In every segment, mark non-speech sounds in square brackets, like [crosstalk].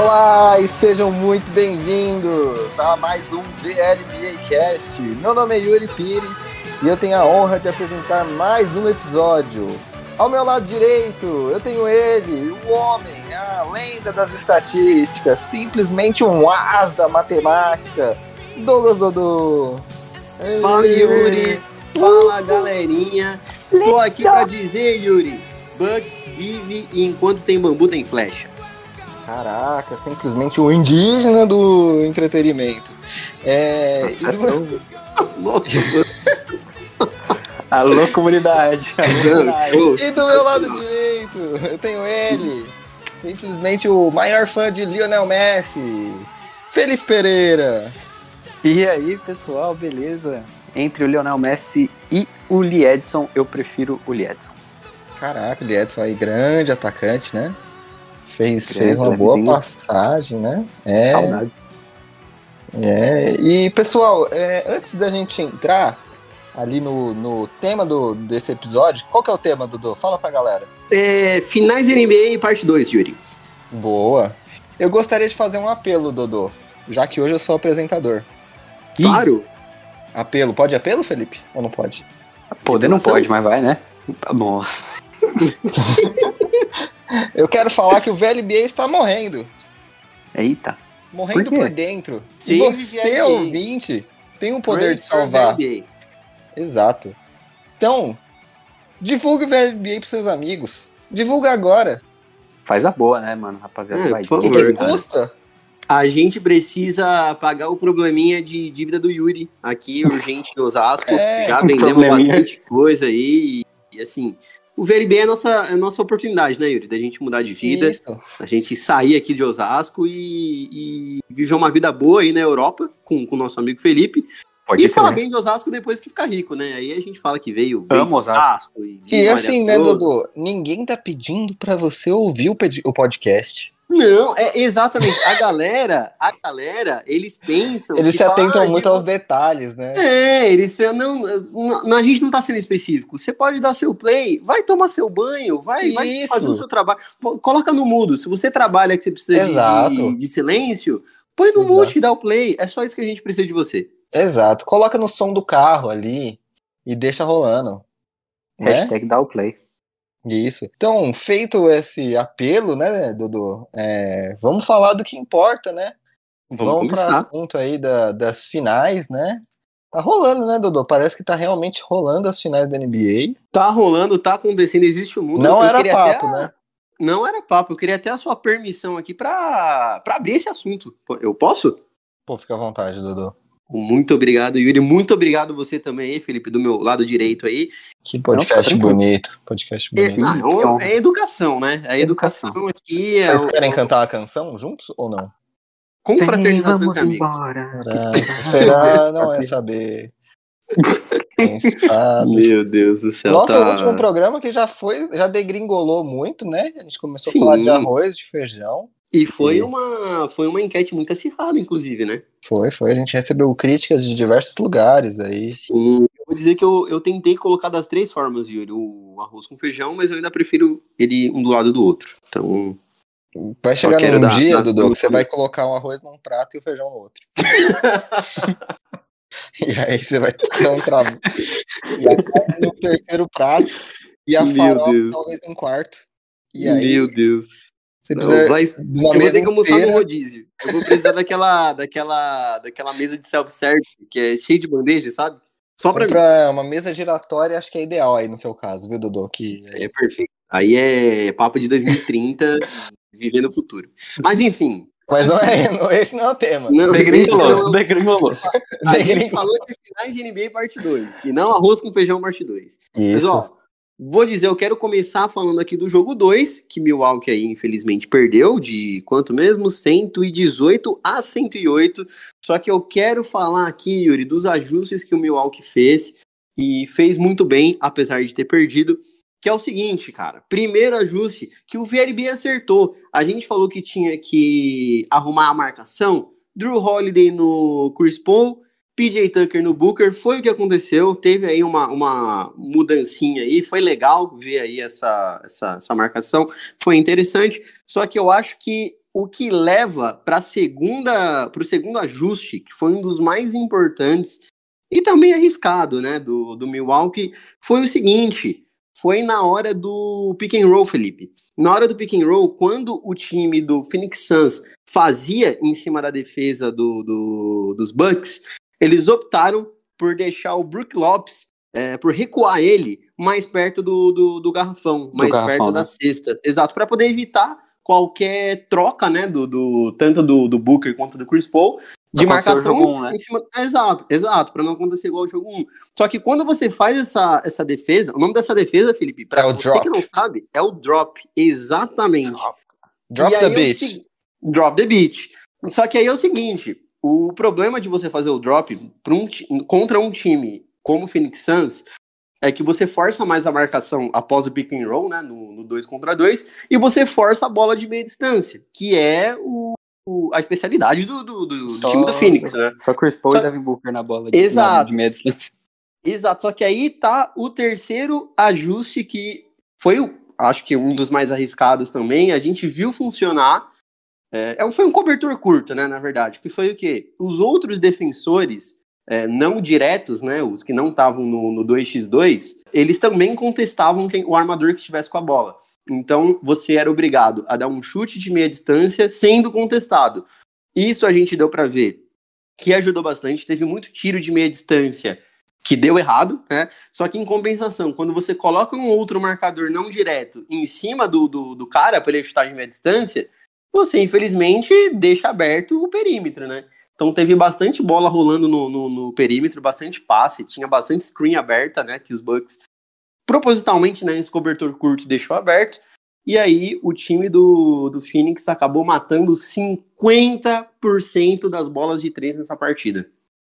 Olá e sejam muito bem-vindos a mais um VLBA Cast. Meu nome é Yuri Pires e eu tenho a honra de apresentar mais um episódio. Ao meu lado direito, eu tenho ele, o homem, a lenda das estatísticas, simplesmente um as da matemática, Douglas Dodô. Fala Yuri, fala galerinha. Tô aqui pra dizer, Yuri, Bugs vive e enquanto tem bambu tem flecha. Caraca, simplesmente o indígena do entretenimento. É... Nossa, [laughs] Alô, comunidade. Alô, comunidade. E do meu lado direito, eu tenho ele, simplesmente o maior fã de Lionel Messi, Felipe Pereira. E aí, pessoal, beleza? Entre o Lionel Messi e o Liedson, eu prefiro o Liedson. Caraca, o Liedson aí, grande atacante, né? Fez, fez uma boa levezinho. passagem, né? É, Saudade. é. E, pessoal, é, antes da gente entrar ali no, no tema do, desse episódio, qual que é o tema, Dudu? Fala pra galera. é, finais da NBA parte 2, Yuri. Boa. Eu gostaria de fazer um apelo, Dodô, já que hoje eu sou apresentador. Ih. Claro. Apelo, pode apelo, Felipe? Ou não pode? Poder não pode, mas vai, né? Nossa. [laughs] Eu quero falar que o VLBA está morrendo. Eita. Morrendo Por por, dentro. Sim, e você, VLBA. ouvinte, tem o poder de Great salvar. Exato. Então, divulgue o VLBA pros seus amigos. Divulga agora. Faz a boa, né, mano? Rapaziada, É, vai. por O que, favor, que cara. custa? A gente precisa pagar o probleminha de dívida do Yuri aqui, urgente em Osasco. É, Já vendemos bastante coisa aí. E, e, assim, o VLB é a nossa, é a nossa oportunidade, né, Yuri? Da gente mudar de vida. Isso. a gente sair aqui de Osasco e, e viver uma vida boa aí na Europa com o nosso amigo Felipe. Pode e falar bem de Osasco depois que ficar rico, né? Aí a gente fala que veio, Amo de Osasco. e, E assim, né. Dodô? Ninguém tá pedindo pra você ouvir o, o podcast. Não, é exatamente. A galera, a galera, eles pensam. Eles se atentam ah, muito aos detalhes, né? É, eles pensam, não, não, a gente não tá sendo específico. Você pode dar seu play, vai tomar seu banho, vai, vai fazer o seu trabalho. Coloca no mudo. Se você trabalha que você precisa de- Exato. de, de silêncio, põe no Exato. mute e dá o play. É só isso que a gente precisa de você. Exato. Coloca no som do carro ali e deixa rolando. Né? Hashtag dá o play. Isso. Então, feito esse apelo, né, Dudu? é, vamos falar do que importa, né? Vamos para começar. assunto aí da- das finais, né? Tá rolando, né, Dudu? Parece que tá realmente rolando as finais da NBA. Tá rolando, tá acontecendo, existe o mundo. Não Eu era papo, até- né? Não era papo. Eu queria até a sua permissão aqui pra, pra abrir esse assunto. Eu posso? Pô, fica à vontade, Dudu. Muito obrigado, Yuri. Muito obrigado você também aí, Felipe, do meu lado direito aí. Que podcast tranquilo. bonito. Podcast É, bonito. não, é, honra. é educação, né? A educação aqui é. Vocês o- querem cantar a canção juntos ou não? Confraternização vamos com amigos. embora. Esperar [laughs] não é saber. [laughs] Meu Deus do céu. Nosso tá... último programa que já foi, já degringolou muito, né? A gente começou Sim. a falar de arroz, de feijão. E foi E- uma, foi uma enquete muito acirrada, inclusive, né? Foi, foi. A gente recebeu críticas de diversos lugares aí. Sim. Eu vou dizer que eu, eu tentei colocar das três formas, Yuri. O arroz com feijão, mas eu ainda prefiro ele um do lado do outro. Então. Vai chegar num dar- dia, dar Dudu, que você vai colocar um arroz num prato e o feijão no outro. [laughs] e aí você vai ter um cravo. E a carne no terceiro prato. E a Meu farofa Deus. talvez num quarto. E aí Meu Deus. Você Não, precisa vai, de uma eu vou mesa ter que almoçar no rodízio. Eu vou precisar daquela, daquela, daquela mesa de self-service, que é cheia de bandeja, sabe? Só pra mim. Compra uma mesa giratória, acho que é ideal aí no seu caso, viu, Dudu? Que É perfeito. Aí é papo de 2030, [laughs] viver no futuro. Mas enfim. Mas não é, não- esse não é o tema. Não, Degringolou, não- degringolou. a gente falou de finais de NBA parte 2, e não arroz com feijão parte 2. Mas Isso. ó, vou dizer, eu quero começar falando aqui do jogo 2, que Milwaukee aí infelizmente perdeu, de quanto mesmo? 118 a 108. Só que eu quero falar aqui, Yuri, dos ajustes que o Milwaukee fez, e fez muito bem, apesar de ter perdido. Que é o seguinte, cara. Primeiro ajuste que o VLB acertou. A gente falou que tinha que arrumar a marcação. Drew Holiday no Chris Paul, PJ Tucker no Booker. Foi o que aconteceu. Teve aí uma, uma mudancinha aí. Foi legal ver aí essa, essa, essa marcação. Foi interessante. Só que eu acho que o que leva para segunda, para o segundo ajuste, que foi um dos mais importantes e também arriscado, né, do, do Milwaukee, foi o seguinte: foi na hora do pick and roll, Felipe. Na hora do pick and roll, quando o time do Phoenix Suns fazia em cima da defesa do, do dos Bucks, eles optaram por deixar o Brook Lopes, é, por recuar ele mais perto do, do, do garrafão, mais garrafão, perto né? da cesta. Exato, para poder evitar qualquer troca, né, do, do tanto do, do Booker quanto do Chris Paul, de marcação em, né? em, cima. Exato, exato, para não acontecer igual o jogo 1. Só que quando você faz essa, essa defesa, o nome dessa defesa, Felipe, para é você drop. que não sabe, é o drop. Exatamente. Drop, drop the é beat. Drop the beat. Só que aí é o seguinte: o problema de você fazer o drop um, contra um time como o Phoenix Suns é que você força mais a marcação após o pick and roll, né, no 2 contra 2, e você força a bola de meia distância, que é o, o a especialidade do, do, do, só, time do Phoenix, né? Só Chris Paul só... e Devin Booker na bola de, Exato. de meia distância. Exato, só que aí tá o terceiro ajuste que foi, acho que um dos mais arriscados também, a gente viu funcionar, é, é foi um cobertor curto, né, na verdade, que foi o quê? Os outros defensores é, não diretos, né, os que não estavam no, no 2x2, eles também contestavam quem, o armador que estivesse com a bola. Então você era obrigado a dar um chute de meia distância sendo contestado. Isso a gente deu para ver que ajudou bastante. Teve muito tiro de meia distância que deu errado, né? Só que em compensação, quando você coloca um outro marcador não direto em cima do, do, do cara para ele chutar de meia distância, você infelizmente deixa aberto o perímetro, né? Então teve bastante bola rolando no, no, no, perímetro, bastante passe, tinha bastante screen aberta, né? Que os Bucks propositalmente, né, esse cobertor curto deixou aberto. E aí o time do, do Phoenix acabou matando 50% das bolas de três nessa partida.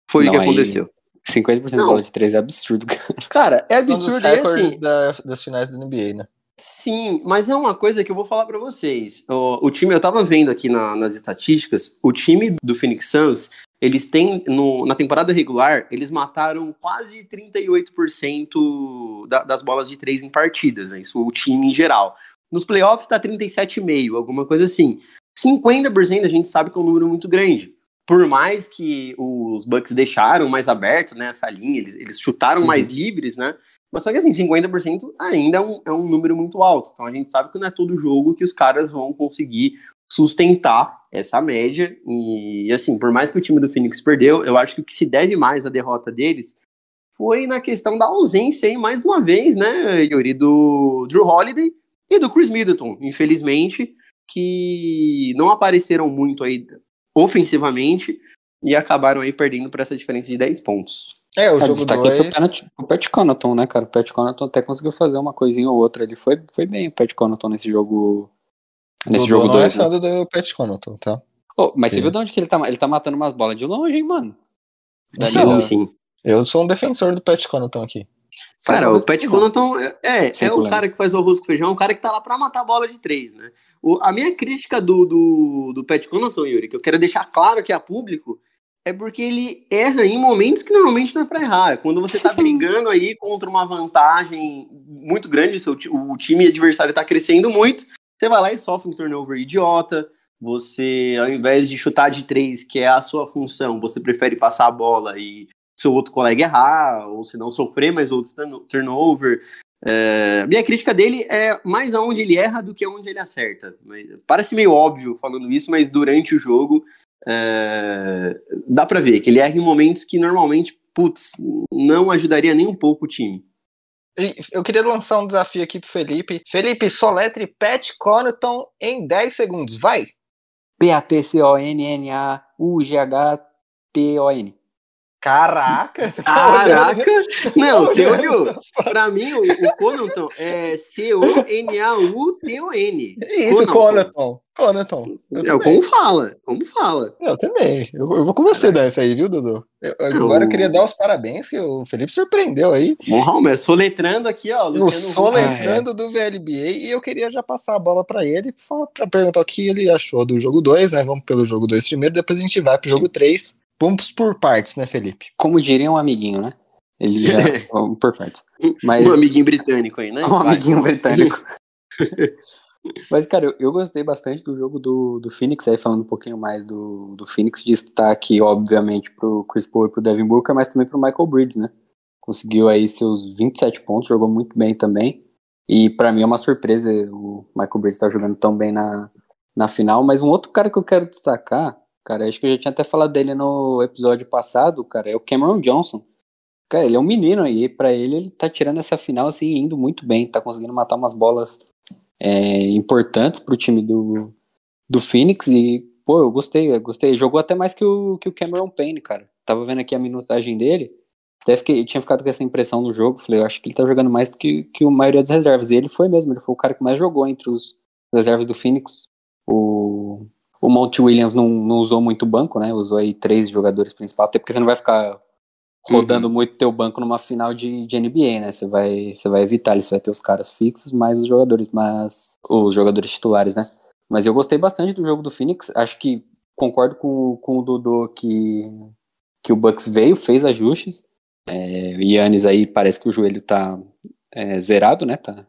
Foi Não, o que aconteceu. 50% da bola de três é absurdo, cara. Cara, é absurdo. Um dos recordes assim, da, das finais da NBA, né? Sim, mas é uma coisa que eu vou falar para vocês. O, o, time, eu tava vendo aqui na, nas estatísticas, o time do Phoenix Suns, eles têm, no, na temporada regular, eles mataram quase 38% da, das bolas de três em partidas, né? isso o time em geral. Nos playoffs tá 37,5%, alguma coisa assim. 50% a gente sabe que é um número muito grande. Por mais que os Bucks deixaram mais aberto né, essa linha, eles, eles chutaram uhum. mais livres, né? Mas só que assim, 50% ainda é um, é um número muito alto. Então a gente sabe que não é todo jogo que os caras vão conseguir sustentar essa média. E assim, por mais que o time do Phoenix perdeu, eu acho que o que se deve mais à derrota deles foi na questão da ausência aí, mais uma vez, né, Yuri, do Drew Holiday e do Chris Middleton, infelizmente, que não apareceram muito aí ofensivamente e acabaram aí perdendo por essa diferença de 10 pontos. É, o ah, jogo destaque dois... aqui o Pat Connaughton, né, cara? O Pat Connaughton até conseguiu fazer uma coisinha ou outra. Ele foi, foi bem o Pat Connaughton nesse jogo. Nesse jogo 2. Não é né? do Pat Connaughton, tá? Oh, mas sim. você viu de onde que ele tá? Ele tá matando umas bolas de longe, hein, mano? sim, sim. Eu sou um defensor do Pat Connaughton aqui. Cara, o Pat Connaughton é, é, é o cara que faz o arroz com feijão, é um cara que tá lá pra matar a bola de três, né? O, a minha crítica do, do, do Pat Connaughton, Yuri, que eu quero deixar claro aqui a público, é porque ele erra em momentos que normalmente não é para errar. Quando você tá [laughs] brigando aí contra uma vantagem muito grande, seu, o time adversário tá crescendo muito, você vai lá e sofre um turnover idiota. Você, ao invés de chutar de três, que é a sua função, você prefere passar a bola e seu outro colega errar, ou se não sofrer mais outro turnover. É, minha crítica dele é mais aonde ele erra do que aonde ele acerta. Parece meio óbvio falando isso, mas durante o jogo é, dá para ver que ele erra em momentos que normalmente, putz, não ajudaria nem um pouco o time. Eu queria lançar um desafio aqui pro Felipe. Felipe, soletre Pat Connaughton em 10 segundos, vai! P-A-T-C-O-N-N-A-U-G-H-T-O-N. Caraca! [laughs] Caraca! Não, você olhou? Pra mim, o, o é C-O-N-A-U-T-O-N. [laughs] Isso, Connaughton. Connaughton. É como fala, como fala. Eu também. Eu, eu vou com você dessa aí, viu, Dudu? Eu, agora eu queria dar os parabéns, que o Felipe surpreendeu aí. Bom, Raul, soletrando aqui, ó. Luciano o soletrando ah, é. do VLBA, e eu queria já passar a bola pra ele pra perguntar o que ele achou do jogo 2, né? Vamos pelo jogo 2 primeiro, depois a gente vai pro jogo 3 Vamos por partes, né, Felipe? Como diria um amiguinho, né? Ele já. [laughs] Vamos por partes. Mas... Um amiguinho britânico aí, né? [laughs] Um amiguinho britânico. [laughs] Mas, cara, eu, eu, gostei bastante do jogo do, do Phoenix, aí falando um pouquinho mais do, do Phoenix, destaque, obviamente, pro Chris Paul e pro Devin Booker, mas também pro Michael Bridges, né? Conseguiu aí seus 27 pontos, jogou muito bem também. E para mim é uma surpresa o Michael Bridges estar tá jogando tão bem na, na final. Mas um outro cara que eu quero destacar, cara, acho que eu já tinha até falado dele no episódio passado, cara, é o Cameron Johnson. Cara, ele é um menino aí, para ele ele tá tirando essa final assim, indo muito bem, tá conseguindo matar umas bolas é, importantes pro time do, do Phoenix e, pô, eu gostei, eu gostei. Jogou até mais que o, que o Cameron Payne, cara. Tava vendo aqui a minutagem dele, até fiquei, tinha ficado com essa impressão no jogo, falei, eu acho que ele tá jogando mais do que, que a maioria das reservas. E ele foi mesmo, ele foi o cara que mais jogou entre os reservas do Phoenix. O, o Monty Williams não, não usou muito banco, né? Usou aí três jogadores principais, até porque você não vai ficar rodando uhum. muito teu banco numa final de, de NBA, né? Você vai, você vai evitar, você vai ter os caras fixos, mais os jogadores, mas os jogadores titulares, né? Mas eu gostei bastante do jogo do Phoenix. Acho que concordo com, com o Dudu que, que o Bucks veio, fez ajustes. É, o Yannis aí parece que o joelho tá é, zerado, né? Tá,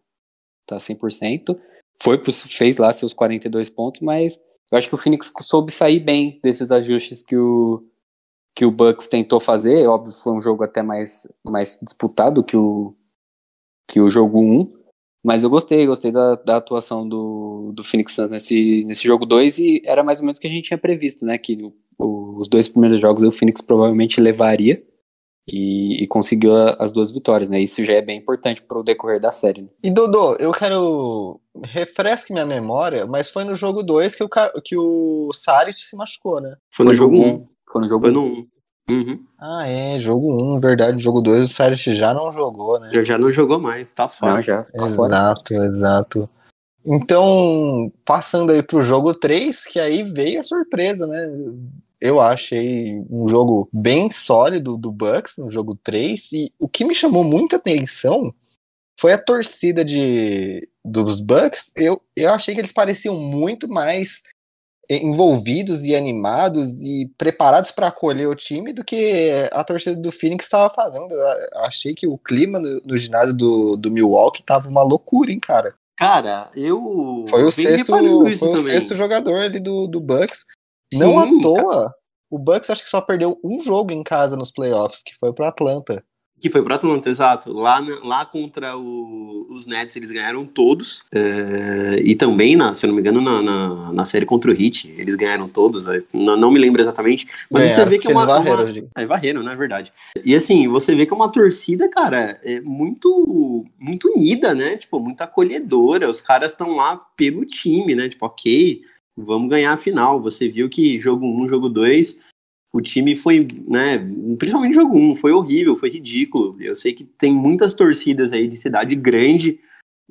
tá 100%. Foi, fez lá seus 42 pontos, mas eu acho que o Phoenix soube sair bem desses ajustes que o, que o Bucks tentou fazer. Óbvio, foi um jogo até mais, mais disputado que o, que o jogo 1. Mas eu gostei, gostei da, da atuação do, do Phoenix Suns nesse, nesse jogo 2 e era mais ou menos o que a gente tinha previsto, né? Que o, os dois primeiros jogos o Phoenix provavelmente levaria e, e, conseguiu a, as duas vitórias, né? Isso já é bem importante para o decorrer da série. Né? E Dodô, eu quero refresque minha memória, mas foi no jogo 2 que o, que o Saric se machucou, né? Foi, no jogo 1. Um. Foi no jogo 1. Um. Uhum. Ah, é, jogo 1, um, verdade. Jogo 2 o Saric já não jogou, né? Já, já não jogou mais, tá fora. Não, já, tá exato, fora. exato. Então, passando aí pro jogo 3, que aí veio a surpresa, né? Eu achei um jogo bem sólido do Bucks no jogo 3 e o que me chamou muita atenção foi a torcida de dos Bucks. Eu, eu achei que eles pareciam muito mais envolvidos e animados e preparados para acolher o time do que a torcida do Phoenix estava fazendo. Eu achei que o clima no, no ginásio do, do Milwaukee tava uma loucura, hein, cara. Cara, eu. Foi o sexto, foi o sexto jogador ali do, do Bucks. Não à toa, o Bucks acho que só perdeu um jogo em casa nos playoffs, que foi pro Atlanta. Que foi pro Atlanta, exato. Lá, lá contra o, os Nets eles ganharam todos. É, e também, na, se eu não me engano, na, na, na, série contra o Heat, eles ganharam todos. Não, não me lembro exatamente. Mas ganharam, você vê que é uma. Varreram, uma é, varreram, não é verdade. E assim, você vê que é uma torcida, cara, é muito, muito unida, né? Tipo, muito acolhedora. Os caras estão lá pelo time, né? Tipo, ok, vamos ganhar a final. Você viu que jogo 1, um, jogo 2, o time foi, né, principalmente jogo 1, um, foi horrível, foi ridículo. Eu sei que tem muitas torcidas aí de cidade grande,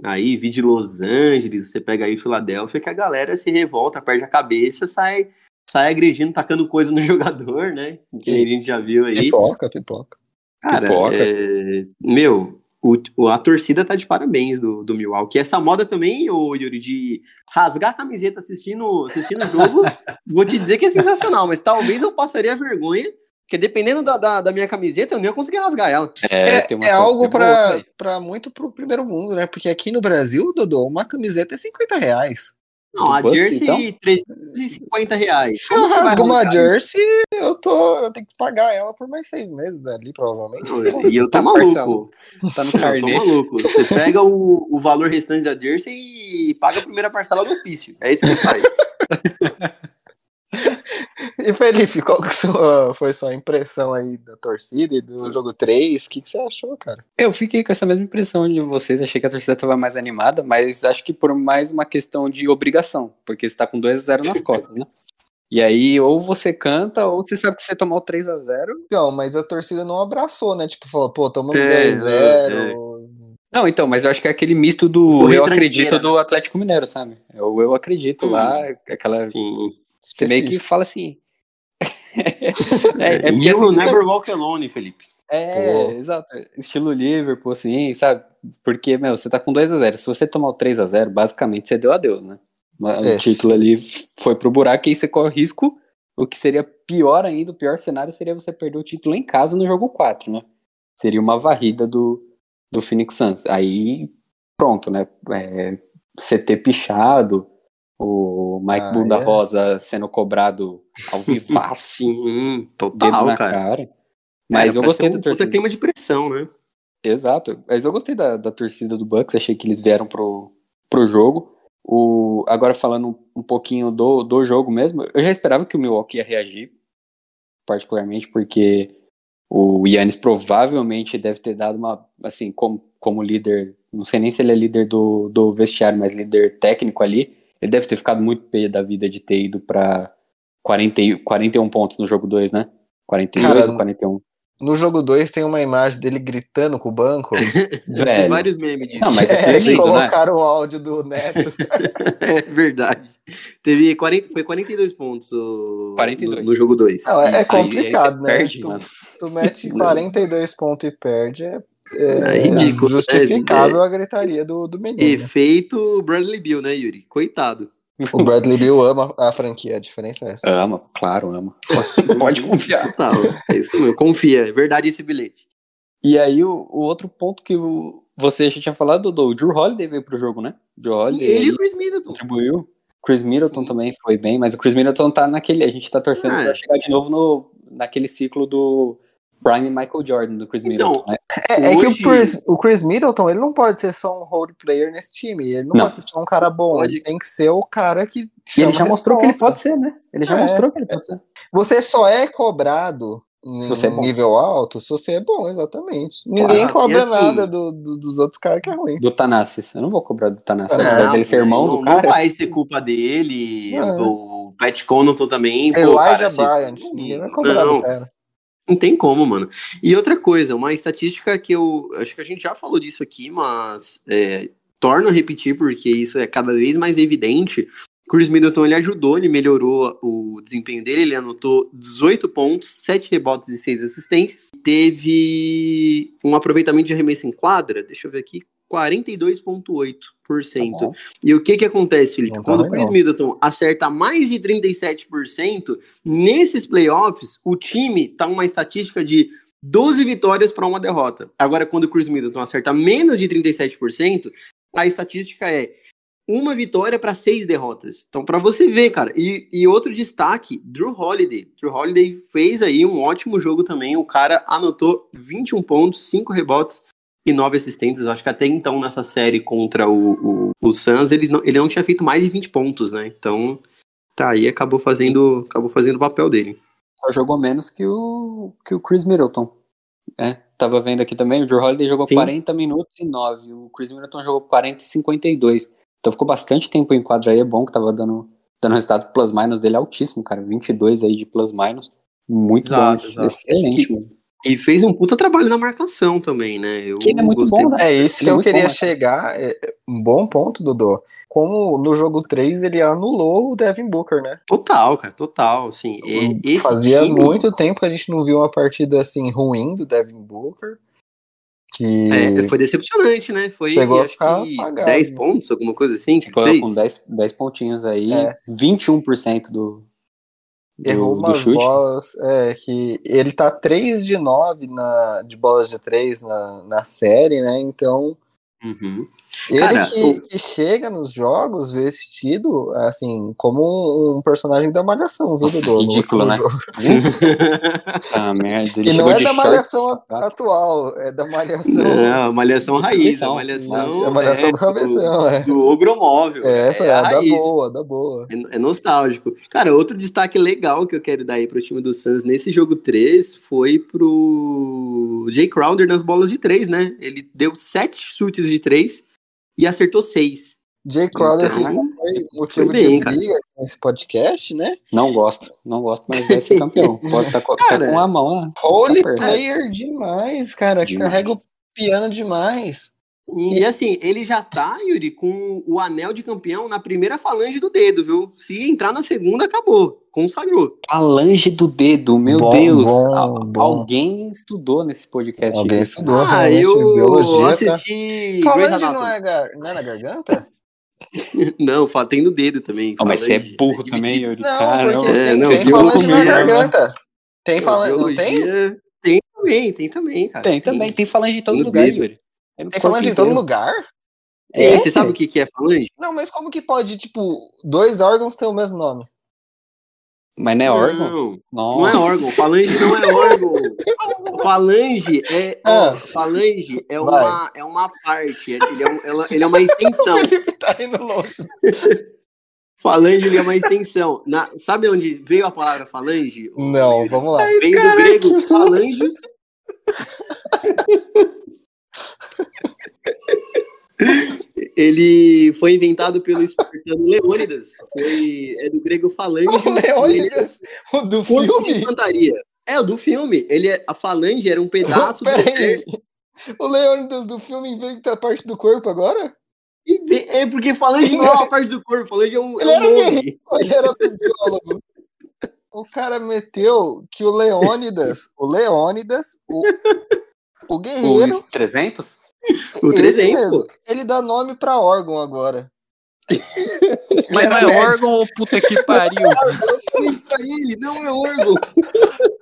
aí vi de Los Angeles, você pega aí Filadélfia, que a galera se revolta, perde a cabeça, sai sai agredindo, tacando coisa no [laughs] jogador, né? Que a gente já viu aí. Pipoca, pipoca. Cara, pipoca. É... meu, o, a torcida tá de parabéns do, do Milwaukee. Essa moda também, o Yuri, de rasgar a camiseta assistindo, assistindo o jogo, [laughs] vou te dizer que é sensacional, mas talvez eu passaria vergonha, porque dependendo da, da, da minha camiseta, eu nem ia conseguir rasgar ela. É, é, é algo para muito pro primeiro mundo, né? Porque aqui no Brasil, Dodô, uma camiseta é 50 reais. Não, a jersey então? 350 reais. Se eu rasgo uma jersey, eu tô. Eu tenho que pagar ela por mais seis meses ali, provavelmente. E eu tô tá maluco. Tá no carnê. Eu tô maluco. Você pega o, o valor restante da jersey e paga a primeira parcela do hospício. É isso que faz. [laughs] [laughs] E Felipe, qual que sua, foi sua impressão aí da torcida e do jogo 3? O que, que você achou, cara? Eu fiquei com essa mesma impressão de vocês. Achei que a torcida estava mais animada, mas acho que por mais uma questão de obrigação, porque você tá com 2 a 0 nas [laughs] costas, né? E aí, ou você canta, ou você sabe que você tomou 3 a 0 Então, mas a torcida não abraçou, né? Tipo, falou, pô, tomamos é, 2 a 0 é. Não, então, mas eu acho que é aquele misto do eu acredito do Atlético Mineiro, sabe? Eu, eu acredito hum. lá, aquela. Sim. Você meio que fala assim, [laughs] é, é you will assim, never walk alone, Felipe. É, Pô. exato. Estilo Liverpool, assim, sabe? Porque, meu, você tá com 2 a 0 Se você tomar o 3 a 0 basicamente você deu adeus, né? O é. título ali foi pro buraco e aí você corre risco. O que seria pior ainda, o pior cenário seria você perder o título em casa no jogo 4, né? Seria uma varrida do, do Phoenix Suns. Aí, pronto, né? É, CT pichado, o Mike Ah, Bunda é? Rosa sendo cobrado ao [laughs] vivaço, Sim, total, na cara. cara. Mas Era eu gostei da um puta torcida. clima de pressão, né? Exato. Mas eu gostei da, da torcida do Bucks, achei que eles vieram pro, pro jogo. O, agora falando um pouquinho do, do jogo mesmo, eu já esperava que o Milwaukee ia reagir, particularmente porque o Yannis provavelmente deve ter dado uma, assim, como, como líder, não sei nem se ele é líder do, do vestiário, mas líder técnico ali, ele deve ter ficado muito pé da vida de ter ido pra 40, e- 41 pontos no jogo 2, né? 42 Cara, ou 41? No jogo 2 tem uma imagem dele gritando com o banco. [laughs] Tem Velho. vários memes disso. Não, mas é [laughs] é, que né? colocaram o áudio do Neto. [laughs] É verdade. Teve 40, foi 42 pontos o- 42. No, no jogo 2. Não, é- é aí- complicado, aí você né? Perde, Tu- mano. Tu mete Não. 42 pontos e perde, é, É ridículo, justificável a gritaria do, do menino. Efeito Bradley Bill, né, Yuri? Coitado. O Bradley Bill ama a franquia, a diferença é essa. Ama, claro, ama. [laughs] Pode confiar. Total. É isso mesmo. Confia. É verdade esse bilhete. E aí, o, o outro ponto que o- você já tinha falado, Dodô, o Drew Holiday veio pro jogo, né? Drew Sim, Holiday ele e o Chris Middleton. contribuiu. Chris Middleton Sim. também foi bem, mas o Chris Middleton tá naquele. A gente tá torcendo Ah, pra é. chegar de novo no, naquele ciclo do Brian e Michael Jordan, do Chris Então, Middleton, né? É, é que o Hoje- Chris, o Chris Middleton, ele não pode ser só um role player nesse time. Ele não, Não. pode ser só um cara bom. Pode. Ele tem que ser o cara que E ele já mostrou que ele pode ser, né? Ele já É. mostrou que ele pode ser. Você só é cobrado em Se você é bom. nível alto se você é bom, exatamente. Ninguém Claro, cobra assim- nada do- do- dos outros caras que é ruim. Do Tanassis. Eu não vou cobrar do Tanassis. Não, Apesar dele ser irmão não, do cara. Não vai ser culpa dele. Não. O Pat Connaughton também. pô, Elijah cara, se- Bryant, ninguém vai cobrar Não, do cara. Não tem como, mano. E outra coisa, uma estatística que eu acho que a gente já falou disso aqui, mas é, torno a repetir porque isso é cada vez mais evidente. Chris Middleton ele ajudou, ele melhorou o desempenho dele, ele anotou 18 pontos, 7 rebotes e 6 assistências. Teve um aproveitamento de arremesso em quadra, deixa eu ver aqui, 42,8%. Tá. E o que que acontece, Felipe? Tá Quando o Chris. Middleton acerta mais de 37%, nesses playoffs, o time tá uma estatística de 12 vitórias para uma derrota. Agora, quando o Chris Middleton acerta menos de 37%, a estatística é uma vitória para seis derrotas. Então, para você ver, cara. E, e outro destaque, Drew Holiday. Drew Holiday fez aí um ótimo jogo também. O cara anotou 21 pontos, 5 rebotes e 9 assistências. Acho que até então, nessa série contra o, o, o Suns, ele não, ele não tinha feito mais de 20 pontos, né? Então, tá aí, acabou fazendo, acabou fazendo o papel dele. Só jogou menos que o, que o Chris Middleton. É, tava vendo aqui também, o Drew Holiday jogou Sim. 40 minutos e 9, o Chris Middleton jogou 40 e 52. Então ficou bastante tempo em quadra aí, é bom que tava dando, dando resultado plus minus dele altíssimo, cara, 22 aí de plus minus. Muito Exato, bom, exato. excelente, mano. E fez um puta trabalho na marcação também, né? Eu Que ele é muito bom, né? É isso que é eu queria bom, né? chegar. é, um bom ponto, Dodô. Como no jogo 3 ele anulou o Devin Booker, né? Total, cara, total. Assim, e- esse Fazia time, muito tempo que a gente não viu uma partida assim ruim do Devin Booker. Que é, foi decepcionante, né? Foi Chegou a ficar que apagado. 10 pontos, alguma coisa assim que Ficou ele fez. com 10, 10 pontinhos aí, É. 21% do, do, errou umas bolas. É, que ele tá 3 de 9 na, de bolas de 3 na, na série, né? Então. Uhum. Ele Cara, que, o- que chega nos jogos vestido, assim, como um, personagem da Malhação, viu, Nossa, ridículo, né? [laughs] [laughs] Ah, merda, ele E não é da shorts, Malhação sapato. atual, é da Malhação. Não, malhação raiz, a Malhação. é a Malhação é do Cabeção, é. do ogromóvel. Essa é, a a da boa, da boa. É, é nostálgico. Cara, outro destaque legal que eu quero dar aí pro time do Suns nesse jogo 3 foi pro Jay Crowder nas bolas de 3, né? Ele deu 7 chutes de 3 e acertou 6. Jay Crowder, Então, foi motivo foi bem, de briga nesse podcast, né? Não gosto, não gosto, mas vai ser campeão. [laughs] Pode tá, com- tá com a mão, né? Holy Tá player demais, cara. Demais. Carrega o piano demais. E assim, ele já tá, Yuri, com o anel de campeão na primeira falange do dedo, viu? Se entrar na segunda, acabou. Consagrou. Falange do dedo, meu Bom, Deus. bom, Al- bom. Alguém estudou nesse podcast. Alguém estudou, ah, realmente, eu biologia. Tá... assisti Grey's Falange não é, gar... não é na garganta? [laughs] Não, tem no dedo também. Mas você é burro É também. Yuri. Não, Caramba. porque É, tem, não, tem falange na garganta. Tem falange, não tem? Tem também, tem também, cara. Tem também, tem falange em todo lugar, dedo. Yuri. É falange em todo lugar? E aí, você sabe o que, que é falange? Não, mas como que pode, tipo, dois órgãos ter o mesmo nome? Mas não é órgão? Não, Nossa. não é órgão. Falange não é órgão. Falange é, ó, Ah. falange é Vai. uma, é uma parte. Ele é, um- ela- ele é uma extensão. [laughs] Ele tá indo longe. Falange ele é uma extensão. Na- sabe onde veio a palavra falange? Não, vamos lá. Vem do grego falanges. [laughs] Ele foi inventado pelo espartano Leônidas. Foi, é do grego falange. [laughs] O Leônidas, o do Ponto de filme. infantaria. É, o do filme. Ele é, a falange era um pedaço [laughs] do Peraí. exército. O Leônidas do filme inventa a parte do corpo agora? É porque falange não é uma parte do corpo, falange é um, é Ele um era. Ou Ele era biólogo. O cara meteu que o Leônidas, o Leônidas, o, o guerreiro, Os 300? [laughs] O esse 300, mesmo, pô. ele dá nome pra órgão agora. [laughs] Mas não é médico. órgão ou puta que pariu? [laughs] Ele, não é órgão.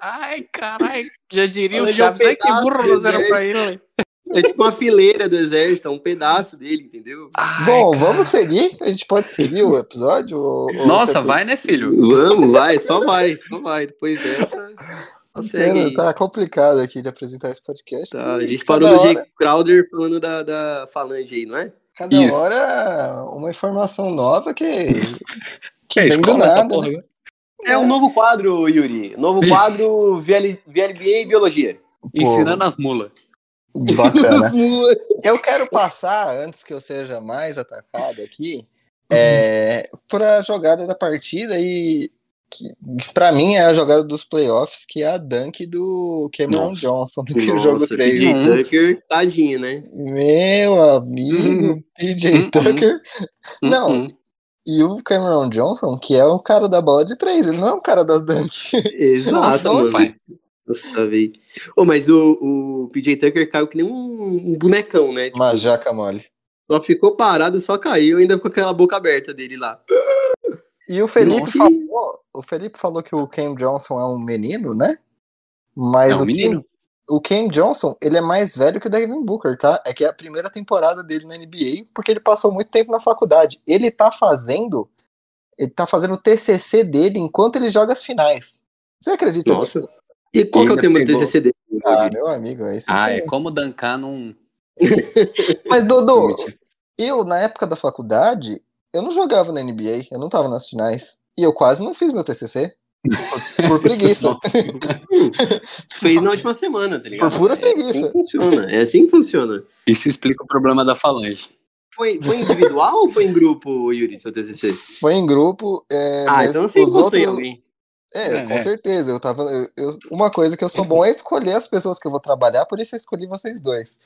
Ai, caralho. Já diria o Falange é um Chaves. Ai, que burro do nós era pra ele. É tipo uma fileira do exército, é um pedaço dele, entendeu? Ai, Bom, cara. vamos seguir? A gente pode seguir o episódio? ou- ou Nossa, vai, né, filho? Vamos, vai, só vai, só vai. Depois dessa, só segue Sério, aí. tá complicado aqui de apresentar esse podcast. Tá, a gente parou no hora- Jake Crowder falando da, da falange aí, não é? Cada Isso. hora uma informação nova que, [laughs] que É vem do nada. porra. né? É um novo quadro, Yuri. Novo quadro VL, VLBA e Biologia. Ensinando as mulas. [laughs] Bacana. Eu quero passar, antes que eu seja mais atacado aqui, é, para a jogada da partida e que para mim é a jogada dos playoffs, que é a dunk do Cameron Nossa. Johnson do [laughs] que o jogo Nossa, 3. PJ Uhum. Tucker, tadinho, né? Meu amigo, PJ Uhum. Tucker. Não, Uhum. e o Cameron Johnson, que é um cara da bola de três, ele não é um cara das dunk. Exato, [laughs] Nossa, mano. pai. Nossa, velho. Mas o, o PJ Tucker caiu que nem um, um bonecão, né? Tipo, Uma jaca mole. Só ficou parado, só caiu, ainda com aquela boca aberta dele lá. E o Felipe Nossa. falou, o Felipe falou que o Cam Johnson é um menino, né? Mas É um o, menino. Cam, o Cam Johnson, ele é mais velho que o Devin Booker, tá? É que é a primeira temporada dele na NBA, porque ele passou muito tempo na faculdade. Ele tá fazendo, ele tá fazendo o TCC dele enquanto ele joga as finais. Você acredita? Nossa. E qual que é o tema do. TCC dele? Ah, meu amigo, aí você Ah, é como dancar num. Mas Dodô, eu na época da faculdade, eu não jogava na NBA, eu não tava nas finais. E eu quase não fiz meu TCC. Por, por [laughs] preguiça. Fez na última semana, tá ligado? Por pura É assim preguiça. que funciona. É assim que funciona. Isso explica o problema da falange. Foi, foi individual ou foi em grupo, Yuri, seu TCC? Foi em grupo. é, ah, então você os gostou em outros- alguém. É, É, com é. certeza. Eu tava. eu- eu- uma coisa que eu sou bom é escolher as pessoas que eu vou trabalhar, por isso eu escolhi vocês dois.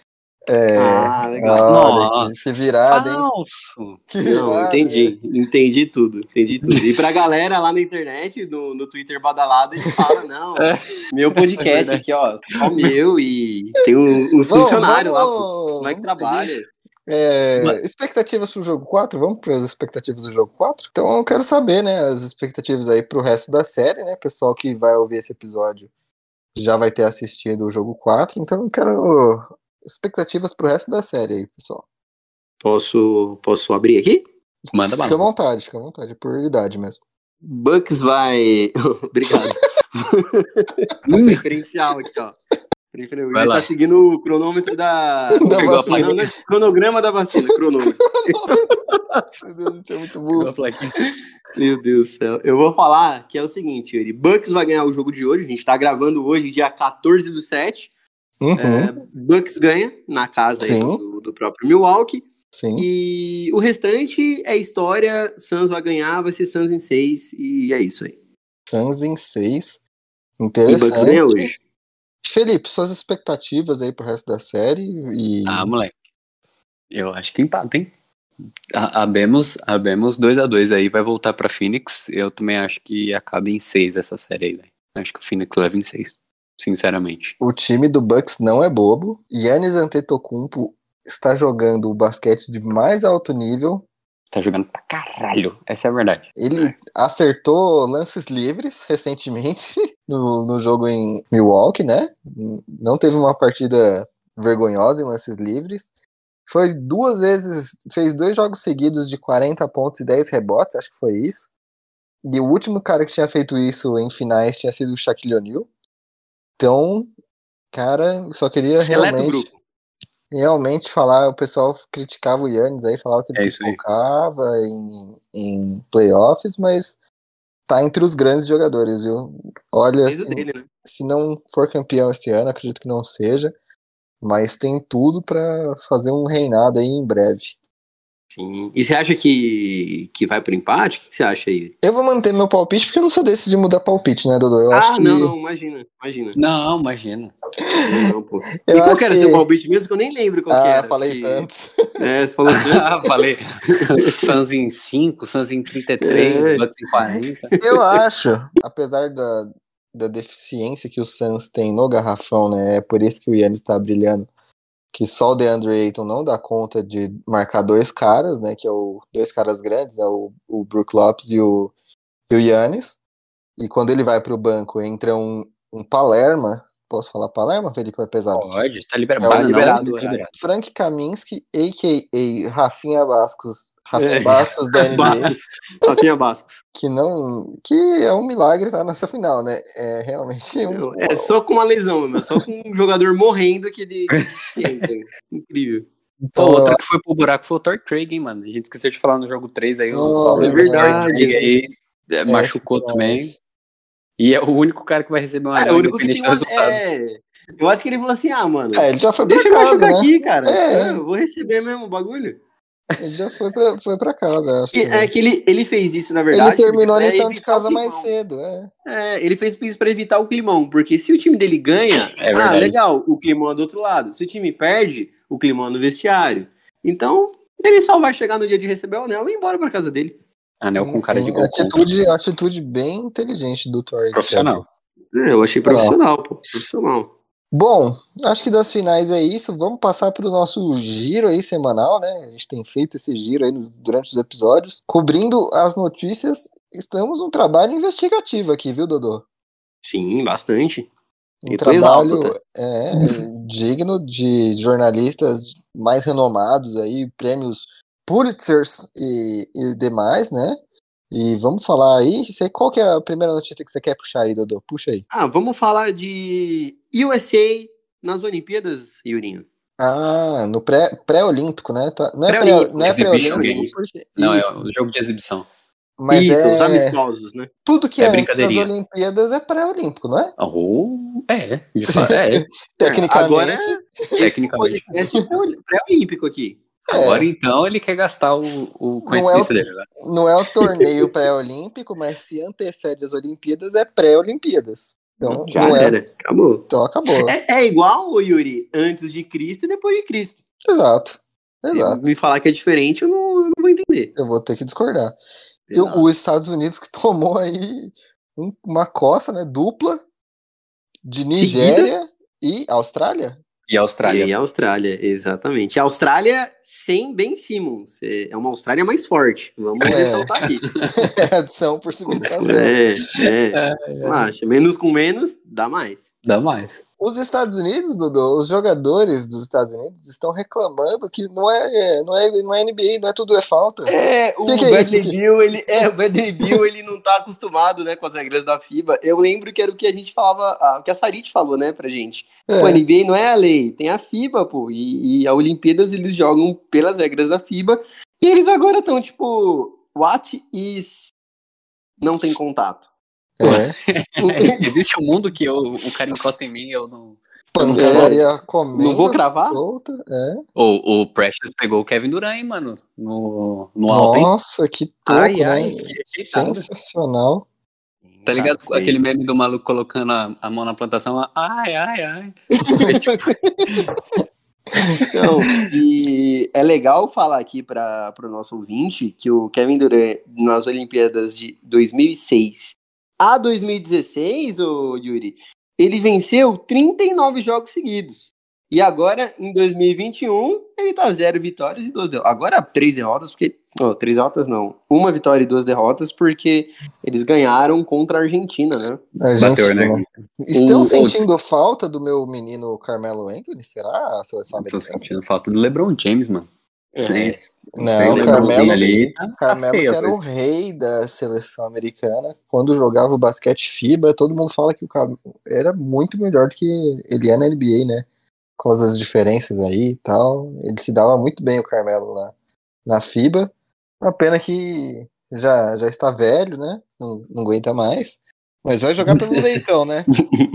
É, Ah, legal. olha, Nossa. que, virada, hein? Falso. Que Não, virada, entendi. Entendi tudo. Entendi tudo. E pra galera lá na internet, no, no Twitter badalado, ele fala, [laughs] não, É. meu podcast verdade. aqui, ó, só meu e tem um- uns Vamos, funcionários lá, vamos- como é que trabalha? É, Mas- expectativas pro jogo 4? Vamos para as expectativas do jogo 4? Então eu quero saber, né, as expectativas aí pro resto da série, né? Pessoal que vai ouvir esse episódio já vai ter assistido o jogo 4, então eu quero expectativas pro resto da série aí, pessoal. Posso, posso abrir aqui? Manda Fica à bala. vontade, fica à vontade, por idade mesmo. Bucks vai. [laughs] Obrigado. [laughs] Preferencial aqui, ó. Vai Ele lá. tá seguindo o cronômetro da. [laughs] Da Pegou a vacina. Não, não é cronograma da vacina, cronômetro. Meu Deus, a gente é muito burro. Meu Deus do céu. Eu vou falar que é o seguinte, Yuri. Bucks vai ganhar o jogo de hoje. A gente tá gravando hoje, dia 14 do 7. Uhum, É, Bucks ganha na casa do, do próprio Milwaukee. sim. E o restante é história. Suns vai ganhar, vai ser Suns em 6. E é isso aí. Suns em 6. E Bucks ganha Interessante. hoje. Felipe, suas expectativas aí pro resto da série e Ah, moleque. Eu acho que empata, hein? A- Abemos, abemos 2x2 aí, vai voltar pra Phoenix. Eu também acho que acaba em 6 essa série aí, velho. Acho que o Phoenix leva em 6, sinceramente. o time do Bucks não é bobo. Yannis Antetokounmpo está jogando o basquete de mais alto nível. Tá jogando pra caralho, essa é a verdade. Ele acertou lances livres recentemente [laughs] no, no jogo em Milwaukee, né? Não teve uma partida vergonhosa em lances livres. Foi duas vezes, fez dois jogos seguidos de 40 pontos e 10 rebotes, acho que foi isso. E o último cara que tinha feito isso em finais tinha sido o Shaquille O'Neal. Então, cara, eu só queria realmente, realmente falar, o pessoal criticava o Yannis aí, falava que É ele focava em, em playoffs, mas tá entre os grandes jogadores, viu? Olha, assim, dele, né? se não for campeão esse ano, acredito que não seja, mas tem tudo pra fazer um reinado aí em breve. Sim. E você acha que, que vai pro empate? O que que você acha aí? Eu vou manter meu palpite porque eu não sou desses de mudar palpite, né, Dodô? Eu ah, acho que não, não, imagina, imagina. Não, imagina. Não, pô. [laughs] Eu e qual que era que- seu palpite mesmo? Que eu nem lembro qual que Ah, era. falei porque- tantos. É, você falou [laughs] tanto. Ah, falei. Suns em 5, Suns em 33, É. Bucks em 40. Eu acho, apesar da, da deficiência que o Suns tem no garrafão, né? É por isso que o Yannis tá brilhando. Que só o DeAndre Ayton não dá conta de marcar dois caras, né? Que é o dois caras grandes, é o, o Brook Lopes e o, e o Yannis. E quando ele vai pro banco, entra um, um Palerma. Posso falar Palerma, Felipe? Vai pesado. Pode, tá liberado. É, Banana, liberado, tá liberado. Frank Kaminsky, a.k.a. Rafinha Bastos. Rafinha É. Bastos da [laughs] NBA. Bascos. Rafinha Bascos. que não. Que é um milagre estar nessa final, né? É realmente um. É só com uma lesão, né? Só com um jogador morrendo que ele. [laughs] Incrível. Pô, Então, outro que foi pro buraco foi o Thor Craig, hein, mano. A gente esqueceu de falar no jogo 3 aí. Oh, o solo é verdade. Aí é, machucou fica também. E é o único cara que vai receber uma É, o único que tem uma. resultado. É... Eu acho que ele falou assim: ah, mano, É, ele já foi deixa eu machucar né? aqui, cara. É. Eu vou receber mesmo o bagulho. Ele já foi pra, foi pra casa, acho. E né? é que ele, ele fez isso, na verdade. ele terminou a lição de casa mais cedo, é. É, ele fez isso pra evitar o climão, porque se o time dele ganha, É ah, legal, o climão é do outro lado. Se o time perde, o climão é no vestiário. Então, ele só vai chegar no dia de receber o anel e ir embora pra casa dele. Anel com cara de gol atitude, atitude bem inteligente do Thor. Profissional. É, eu achei profissional, pô. Profissional. Bom, acho que das finais é isso. Vamos passar para o nosso giro aí semanal, né? A gente tem feito esse giro aí nos- durante os episódios, cobrindo as notícias. Estamos um trabalho investigativo aqui, viu, Dodô? Sim, bastante. Um trabalho tá? é, digno de jornalistas mais renomados aí, prêmios Pulitzers e, e demais, né? E vamos falar aí. Qual que é a primeira notícia que você quer puxar aí, Dodô? Puxa aí. Ah, vamos falar de USA nas Olimpíadas, Yurinho. Ah, no pré- pré-olímpico, né? Tá- não é pré- Pré-olímpico, não é porque. Não, isso, é o jogo de exibição. mas Isso, é, os amistosos, né? tudo que é é, antes das brincadeirinha. Olimpíadas é pré-olímpico, não é? Oh, é, [laughs] é, Tecnicamente. Agora, tecnicamente. podcast é pré-olímpico aqui. é, Agora então ele quer gastar o, o conhecimento é o- dele, né? não é o torneio pré-olímpico, mas se antecede as Olimpíadas, é pré-Olimpíadas. Então, Já não é, era, acabou. então acabou. É, é igual, Yuri, antes de Cristo e depois de Cristo. Exato. Se Exato. me falar que é diferente, eu não, eu não vou entender. Eu vou ter que discordar. E o- os Estados Unidos que [laughs] tomou aí um- uma coça, né? Dupla de Nigéria e Austrália. E a Austrália. E a Austrália, exatamente. A Austrália sem Ben Simmons. É é uma Austrália mais forte. Vamos É. ressaltar aqui. [laughs] É adição por subtração. É, é. Relaxa. Menos com menos, dá mais. Dá mais. Os Estados Unidos, Dudu, os jogadores dos Estados Unidos estão reclamando que não é, não é, não é NBA, não é tudo é falta. É, o Que que é Bradley? Bill, ele, é, o Bradley Bill, ele não tá acostumado, né, com as regras da FIBA. Eu lembro que era o que a gente falava, ah, o que a Sarit falou, né, pra gente. É. Pô, a NBA não é a lei, tem a FIBA, pô. E, e a Olimpíadas eles jogam pelas regras da FIBA. E eles agora estão, tipo, what is. Não tem contato. É. Existe um mundo que eu, o cara encosta em mim e eu não. Comendo Não vou cravar? solta. É. O, o Precious pegou o Kevin Durant, hein, mano, no, no alto, hein? Nossa, que toco, Ai, né? ai, que. Sensacional. Tá ligado? Tá feio. Aquele meme do maluco colocando a, a mão na plantação, lá, ai, ai, ai. [laughs] Então, e é legal falar aqui para o nosso ouvinte que o Kevin Durant, nas Olimpíadas de 2006 a 2016, o Yuri, ele venceu 39 jogos seguidos. E agora, em 2021, ele tá zero vitórias e duas derrotas. Agora, três derrotas, porque. Não, três derrotas não. Uma vitória e duas derrotas, porque eles ganharam contra a Argentina, né? Argentina. Bateu, né? Estão O- sentindo falta do meu menino Carmelo Anthony? Será a seleção Tô americana? sentindo falta do LeBron James, mano. Sem, É. Não, Carmelo, ali tá, tá Carmelo feio, que era o rei da seleção americana. Quando jogava o basquete FIBA, todo mundo fala que o Carmelo era muito melhor do que ele é na NBA, né? Com as diferenças aí e tal. Ele se dava muito bem o Carmelo na, na FIBA. Uma pena que já, já está velho, né? Não, não aguenta mais. Mas vai jogar pelo [laughs] Leicão, né?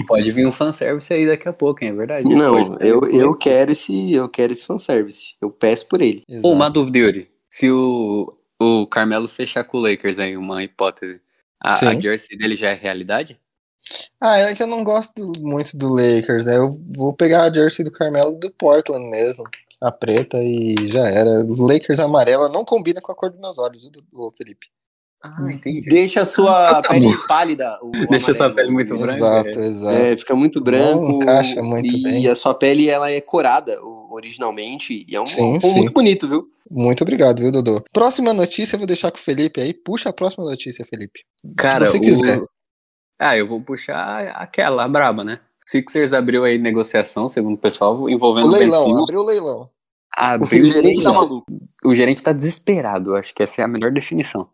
Pode vir um fanservice aí daqui a pouco, hein? É verdade. Não, eu, eu quero esse. Eu quero esse fanservice. Eu peço por ele. Pô, uma dúvida, Yuri. Se o, o Carmelo fechar com o Lakers aí, uma hipótese, a, a jersey dele já é realidade? Ah, é que eu não gosto muito do Lakers, né? Eu vou pegar a jersey do Carmelo do Portland mesmo. A preta e já era. Lakers amarela não combina com a cor dos meus olhos, viu, do Felipe? Ah, entendi. Deixa a sua Ah, tá pele bom. pálida. o [laughs] Deixa amarelo. pele muito branca. Exato, exato. É, fica muito branco. encaixa muito e bem. a sua pele ela é corada o- originalmente. E é um, Sim, um sim. muito bonito, viu? Muito obrigado, viu, Dodô? Próxima notícia eu vou deixar com o Felipe aí. Puxa a próxima notícia, Felipe. Cara, você o- quiser. Ah, eu vou puxar aquela, a braba, né? Sixers abriu aí negociação, segundo o pessoal, envolvendo O o leilão, Simmons. abriu o leilão. Abriu O gerente tá leilão. maluco. O gerente tá desesperado, acho que essa é a melhor definição.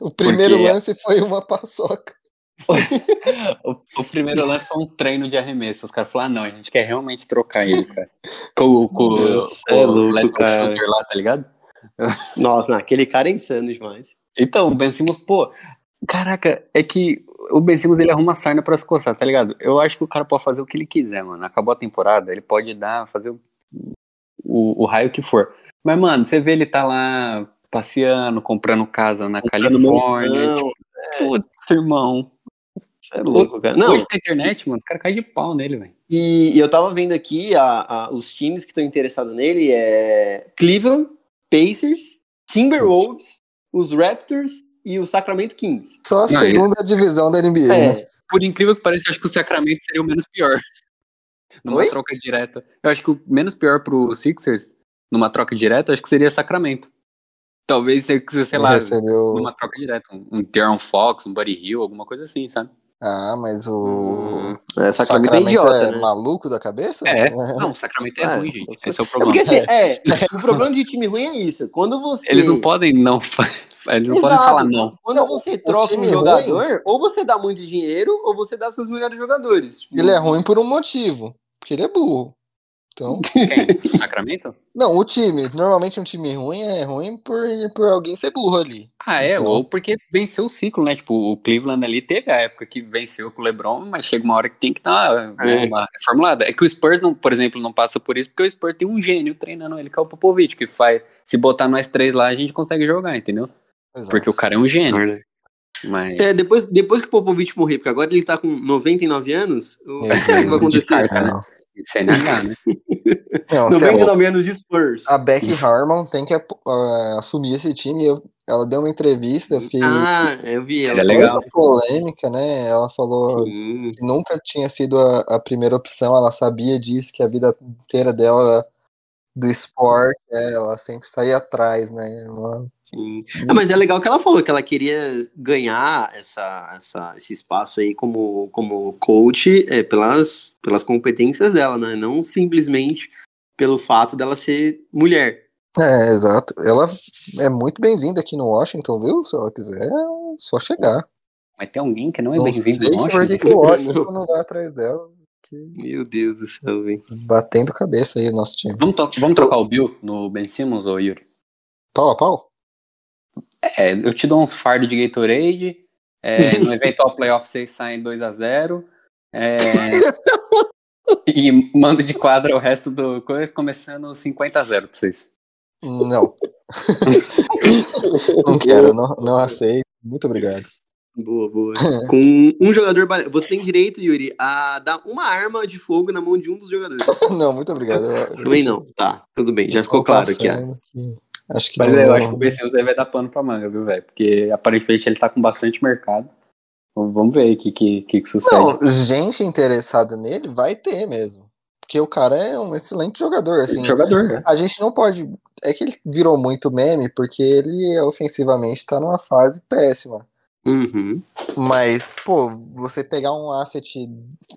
O primeiro Porque- lance foi uma paçoca. [laughs] O, o primeiro lance foi um treino de arremesso. Os caras falaram, ah, não, a gente quer realmente trocar ele, [laughs] cara. Com, com, Deus, com é o louco, Let Go cara. Shooter lá, tá ligado? [laughs] Nossa, não, aquele cara é insano demais. Então, o Ben Simmons, pô, caraca, é que o Ben Simmons ele arruma sarna pra se coçar, tá ligado? Eu acho que o cara pode fazer o que ele quiser, mano. Acabou a temporada, ele pode dar, fazer o, o, o raio que for. Mas, mano, você vê ele tá lá passeando, comprando casa na Califórnia. Não, Tipo, putz, irmão. é louco, cara. Não, Hoje na internet, mano, os caras caem de pau nele, velho. E eu tava vendo aqui a- a- os times que estão interessados nele é Cleveland, Pacers, Timberwolves, os Raptors e o Sacramento Kings. Só a Não, segunda divisão da NBA, né? É, Por incrível que pareça, eu acho que o Sacramento seria o menos pior. [laughs] Numa Oi? troca direta. Eu acho que o menos pior pro Sixers, numa troca direta, acho que seria Sacramento. Talvez, sei sei lá, Recebeu... numa troca direta. Um, um De'Aaron Fox, um Buddy Hill, alguma coisa assim, sabe? Ah, mas o... Hum, é, o Sacramento é idiota, né? maluco da cabeça? É. [laughs] Não, o Sacramento é Ah, ruim, gente. só- Esse é o É problema. porque assim, é, [laughs] o problema de time ruim é isso. Quando você. Eles não podem não [laughs] Eles não podem Exato. falar não. Quando Não, você troca um jogador, ou você dá muito dinheiro, ou você dá seus melhores jogadores. Tipo, Ele é ruim por um motivo. Porque ele é burro. Então... Quem? [laughs] Sacramento? Não, o time. Normalmente um time ruim é ruim por, por alguém ser burro ali. Ah, é, Então- ou porque venceu o ciclo, né? Tipo, o Cleveland ali teve a época que venceu com o LeBron, mas chega uma hora que tem que dar né, É. uma reformulada. É que o Spurs, não, por exemplo, não passa por isso, porque o Spurs tem um gênio treinando ele, que é o Popovich, que faz. Se botar nós três lá, a gente consegue jogar, entendeu? Exato. Porque o cara é um gênio. Mas. É, depois, depois que o Popovich morrer, porque agora ele tá com 99 anos, o Meu que será que vai acontecer? de carta, né? CNH, [laughs] né? Não, se a, 99 anos de Spurs. a Becky Harmon tem que ah, assumir esse time. Eu- ela deu uma entrevista, eu fiquei Ah, eu vi. Ela Seria legal. polêmica, né? Ela falou Sim. que nunca tinha sido a, a primeira opção, ela sabia disso, que a vida inteira dela do esporte, é, ela sempre saía atrás, né? Ela- Sim. Ah, mas é legal que ela falou que ela queria ganhar essa, essa, esse espaço aí como, como coach é, pelas, pelas competências dela, né? Não simplesmente pelo fato dela ser mulher. É, exato. Ela é muito bem-vinda aqui no Washington, viu? Se ela quiser, é só chegar. Mas tem alguém que não é bem-vindo no Washington? que o Washington não vai atrás dela. Que- Meu Deus do céu, velho. Batendo cabeça aí o nosso time. Vamos, to- vamos trocar o Bill no Ben Simmons ou Yuri? Pau a pau? É, eu te dou uns fardos de Gatorade. é, [laughs] no eventual playoff vocês saem 2x0. É, [laughs] e mando de quadra o resto do coisa, começando 50x0 pra vocês. Não. [laughs] não quero, não, não aceito. Muito obrigado. Boa, boa. [laughs] Com um jogador. Você tem direito, Yuri, a dar uma arma de fogo na mão de um dos jogadores. [laughs] Não, muito obrigado. Eu- Também não. Tá, tudo bem. Já ficou claro aqui. passando que- Acho que Mas não, é, eu acho que o Simmons aí vai dar pano pra manga, viu, velho? Porque aparentemente ele tá com bastante mercado. Vamos ver aí o que, que, que, que sucede. Não, gente interessada nele vai ter mesmo. Porque o cara é um excelente jogador, assim. Jogador, né? A gente não pode. É que ele virou muito meme porque ele ofensivamente tá numa fase péssima. Uhum. Mas, pô, você pegar um asset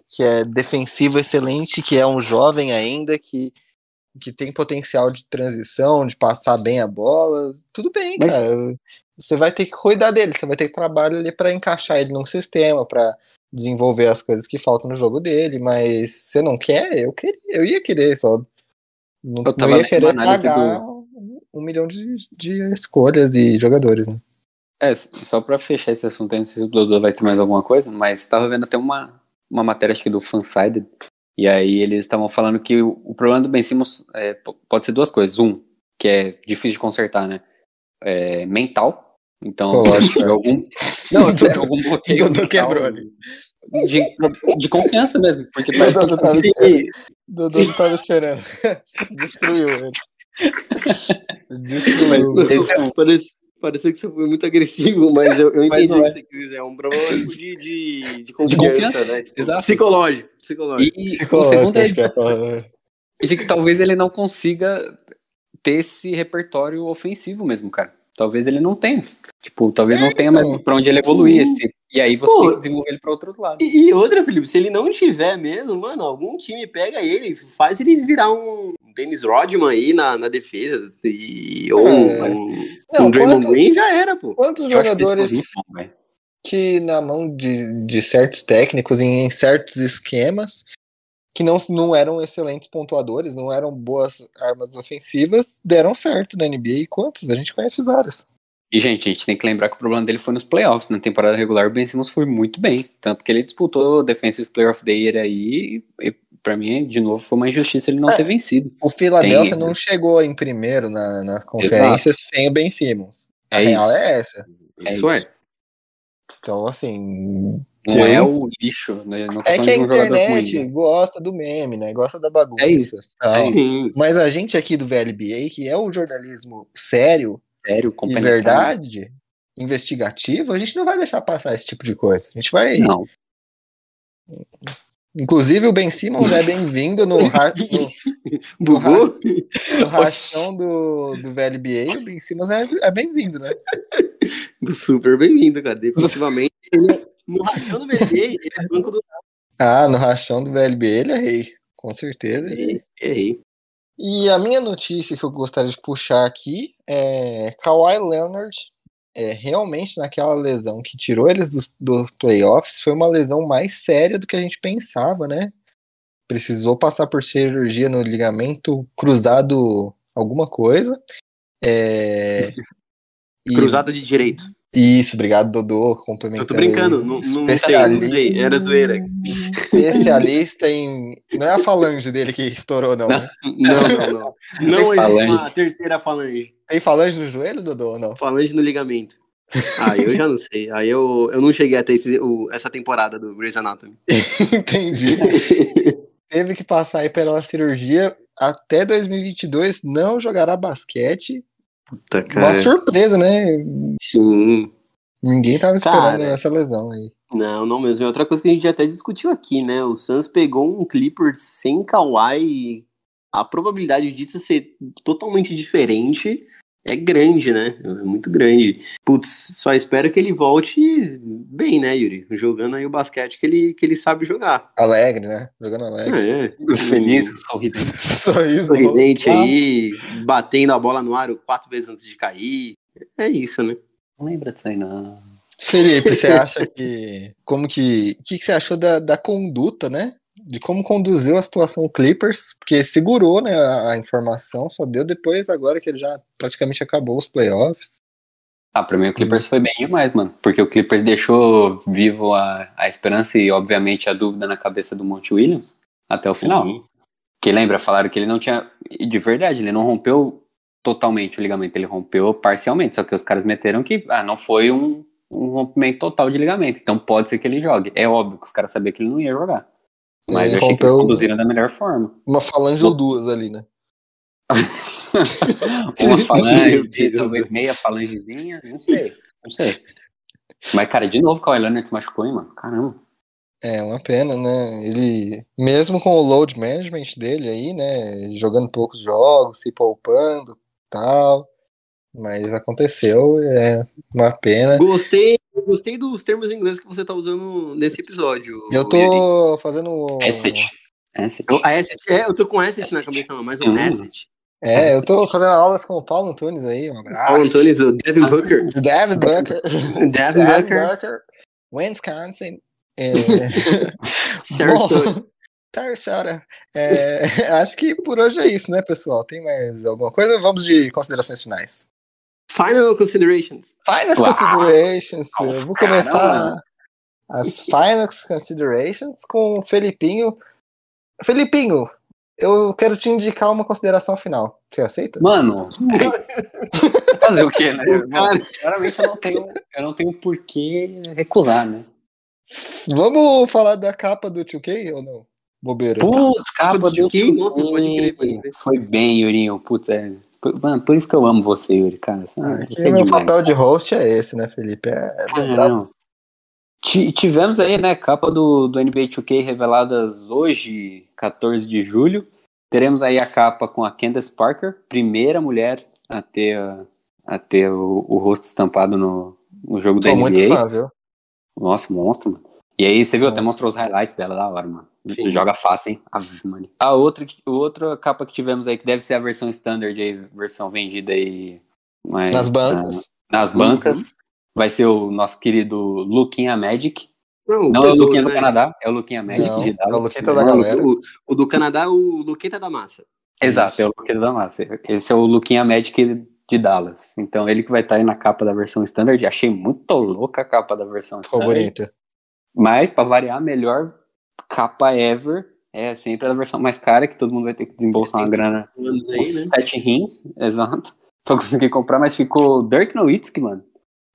que é defensivo excelente, que é um jovem ainda, que, que tem potencial de transição, de passar bem a bola, tudo bem, Mas- cara. Você vai ter que cuidar dele, você vai ter trabalho ali pra encaixar ele num sistema, pra desenvolver as coisas que faltam no jogo dele, mas você não quer? Eu queria, eu ia querer, só não, Eu não tava ia lendo querer pagar um milhão de, de escolhas e jogadores, né? É, só pra fechar esse assunto, aí, não sei se o Dodô vai ter mais alguma coisa, mas tava vendo até uma, uma matéria, acho que do Fansided, e aí eles estavam falando que o, o problema do Ben Simmons é, pode ser duas coisas. Um, que é difícil de consertar, né? É mental. Então, se [laughs] é. algum, não, se [laughs] tiver algum [laughs] bloqueio Dodô mental quebrou ali. De, de confiança mesmo, porque parece Dodô que tava assim, esperando. Dodô não tava esperando. Destruiu ele. Destruiu. Mas esse é um- Parece, pareceu que você foi muito agressivo, [laughs] mas eu, eu entendi o que é. você quis dizer. É um problema de, de, de de confiança, confiança, né? exato. Psicológico, psicológico. E o Psicológico, segundo é que é de que talvez ele não consiga ter esse repertório ofensivo mesmo, cara. Talvez ele não tenha. Tipo, talvez não tenha mais então. pra onde ele evoluir. Esse, e aí você Pô. tem que desenvolver ele pra outros lados. E, e outra, Felipe, se ele não tiver mesmo, mano, algum time pega ele, faz eles virar um Dennis Rodman aí na, na defesa, e, ou É. um, Não, um Draymond quanto- Green já era, pô. Quantos Eu que jogadores bom, velho. que na mão de, de certos técnicos em, em certos esquemas que não, não eram excelentes pontuadores, não eram boas armas ofensivas, deram certo na NBA. E quantos? A gente conhece vários. E, gente, a gente tem que lembrar que o problema dele foi nos playoffs. Na temporada regular, o Ben Simmons foi muito bem. Tanto que ele disputou o Defensive Player of the Year aí. E, pra mim, de novo, foi uma injustiça ele não É. ter vencido. O Philadelphia Tem- não chegou em primeiro na, na conferência sem o Ben Simmons. A É real isso. é essa. É Isso é. isso. Então, assim. Não é o lixo, né? Não É que a de um internet né? gosta do meme, né? Gosta da bagunça. É isso. É isso. Mas a gente aqui do VLBA, que é o jornalismo sério, Sério, e compenetrado. verdade, investigativo, a gente não vai deixar passar esse tipo de coisa. A gente vai. Não. Inclusive, o Ben Simmons é bem-vindo no, [laughs] ra- no, [laughs] no rachão do, do VLBA. O Ben Simmons é, é bem-vindo, né? [laughs] Super bem-vindo, cara. Definitivamente. ele é- no rachão do BB, ele é banco do. Ah, no rachão do VLBA ele é rei. Com certeza. Errei. E a minha notícia que eu gostaria de puxar aqui é Kawhi Leonard. É, realmente naquela lesão que tirou eles dos do playoffs foi uma lesão mais séria do que a gente pensava, né? Precisou passar por cirurgia no ligamento cruzado alguma coisa. É, e- Cruzada de direito. Isso, obrigado, Dodô. Complementando. Eu tô brincando, não, não sei, não sei. Era zoeira. Especialista em. Não é a falange dele que estourou, não. né? Não, não, não. Não existe uma Falange. terceira falange. Tem falange no joelho, Dodô, ou não? Falange no ligamento. Ah, eu já não sei. Aí eu, eu não cheguei até esse, o- essa temporada do Grey's Anatomy. [laughs] Entendi. Teve que passar aí pela cirurgia. Até 2022 não jogará basquete. Puta, Uma cara. surpresa, né? Sim. Ninguém tava esperando Cara. essa lesão aí. Não, não mesmo. É outra coisa que a gente até discutiu aqui, né? O Suns pegou um Clippers sem Kawhi. A probabilidade disso ser totalmente diferente é grande, né? É muito grande. Putz, só espero que ele volte bem, né, Yuri? Jogando aí o basquete que ele, que ele sabe jogar. Alegre, né? Jogando alegre. É. Feliz, sorridente. [laughs] Sorriso. Sorridente aí, batendo a bola no aro quatro vezes antes de cair. É isso, né? Não lembra disso aí, não. Felipe, você acha que. Como que. O que, que você achou da, da conduta, né? De como conduziu a situação o Clippers? Porque segurou né, a, a informação, só deu depois, agora que ele já praticamente acabou os playoffs. Ah, pra mim o Clippers foi bem demais, mano. Porque o Clippers deixou vivo a, a esperança e, obviamente, a dúvida na cabeça do Monte Williams até o final. Uhum. Que lembra, falaram que ele não tinha. E de verdade, ele não rompeu totalmente o ligamento, ele rompeu parcialmente. Só que os caras meteram que ah, não foi um, um rompimento total de ligamento. Então pode ser que ele jogue. É óbvio que os caras sabiam que ele não ia jogar. Mas eu achei que eles conduziram da melhor forma. Uma falange ou duas ali, né? [laughs] Uma [laughs] falange, talvez meia falangezinha, não sei. Não sei. Mas, cara, de novo, o Kawhi Leonard se machucou, hein, mano? Caramba. É uma pena, né? Ele, mesmo com o load management dele aí, né? Jogando poucos jogos, se poupando tal. Mas aconteceu, é uma pena. Gostei, gostei dos termos ingleses que você tá usando nesse episódio. Eu Yuri. tô fazendo. Asset. Asset. Asset, é, eu tô com asset na cabeça, não, mas um Hum. asset. É, eu tô fazendo aulas com o Paulo Antunes aí. Um abraço. Paulo Antunes, o Devin Booker. David Booker. Devin David Booker. Wisconsin. É... [laughs] Sarasota. Sarasota. É, [laughs] acho que por hoje é isso, né, pessoal? Tem mais alguma coisa? Vamos de considerações finais. Final considerations. Final Uau. considerations. Eu vou começar Caramba. as final considerations com o Felipinho. Felipinho, eu quero te indicar uma consideração final. Você aceita? Mano, [laughs] fazer o quê, né? Cara- Bom, Claramente eu não tenho, eu não tenho por que recusar, né? Vamos falar da capa do 2K ou não? Bobeira. Putz, capa do do 2K? Nossa, pode crer, pode crer. Foi bem, Yurinho. Putz, é. Por- Mano, por isso que eu amo você, Yuri, cara. Você, Ah, você é meu demais. papel de host é esse, né, Felipe? É, é Cara, Tivemos aí, né, capa do, do NBA 2K reveladas hoje, 14 de julho. Teremos aí a capa com a Candace Parker, primeira mulher a ter, a, ter o, o rosto estampado no, no jogo da Sou NBA. muito fã, viu? Nossa, monstro, mano. E aí, você viu, até Monstro. mostrou os highlights dela da hora, mano. Sim. Joga fácil, hein? Ave, mano. A outra, a outra capa que tivemos aí, que deve ser a versão standard aí, versão vendida aí. mas, Nas bancas. ah, nas bancas. Vai ser o nosso querido Luquinha Magic. Não, Não é o Luquinha do né? Canadá, é o Luquinha Magic Não, de é o Dallas. Luquita da galera. O, o do Canadá é o Luqueta da Massa. Exato, Isso. é o Luquinha da Massa. Esse é o Luquinha Magic de Dallas. Então ele que vai estar aí na capa da versão standard. Achei muito louca a capa da versão Ficou standard. bonita. Mas, pra variar, melhor capa ever é sempre a versão mais cara, que todo mundo vai ter que desembolsar uma grana. Anos aí, Uns né? sete rins, exato, [laughs] pra conseguir comprar. Mas ficou Dirk Nowitzki, mano.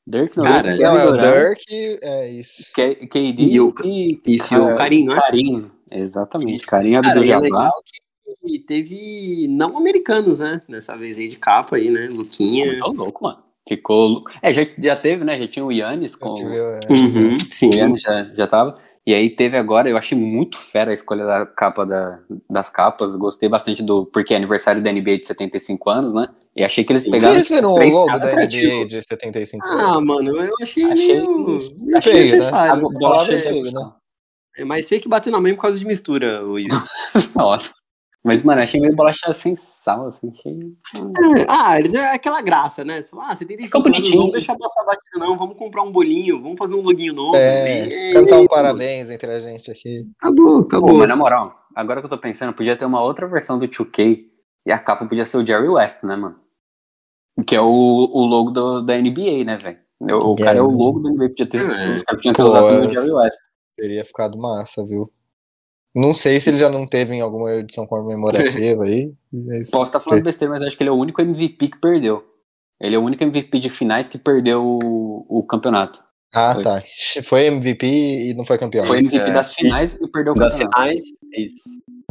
Dirk Cara, Nowitzki, Não, é o Kevin Durant, Dirk, é isso. K- KD E o- e Isso, e o Carinho, né? Carinho. Exatamente, Carinho Cara, e é legal que teve não americanos, né? Nessa vez aí de capa aí, né? Luquinha. Muito louco, mano. Ficou. É, já, já teve, né? Já tinha o Yannis com. Tive, é, Uhum, sim. O Yannis já, já tava. E aí teve agora, eu achei muito fera a escolha da capa da, das capas. Gostei bastante do. Porque é aniversário da NBA de 75 anos, né? E achei que eles pegaram. Vocês viram o logo da NBA criativos. de 75 Ah, anos? mano, eu achei, Achei meio... feio, achei né? A necessário. palavra cheia feio, né? emoção. É mais feio que bater na mãe por causa de mistura, o Yuri. [laughs] Nossa. Mas, mano, achei meio bolacha sem sal, assim. Achei... Ah, eles é aquela graça, né? Você fala, Ah, você tem Ficou 5 anos, bonitinho. vamos deixar passar batida, não. Vamos comprar um bolinho, vamos fazer um loguinho novo. É, E- cantar um parabéns entre a gente aqui. Acabou, Pô, acabou. mas na moral, agora que eu tô pensando, podia ter uma outra versão do 2K e a capa podia ser o Jerry West, né, mano? Que é o, o logo do, da NBA, né, velho? O É. cara é o logo da NBA, podia ter, É. os caras podiam ter Pô, usado é. o Jerry West. Teria ficado massa, viu? Não sei se ele já não teve em alguma edição comemorativa aí. mas- Posso estar falando besteira, mas acho que ele é o único MVP que perdeu. Ele é o único MVP de finais que perdeu o, o campeonato. Ah, Foi. tá. Foi MVP e não foi campeão. Foi MVP É. das finais e perdeu o Das campeonato. finais, é isso.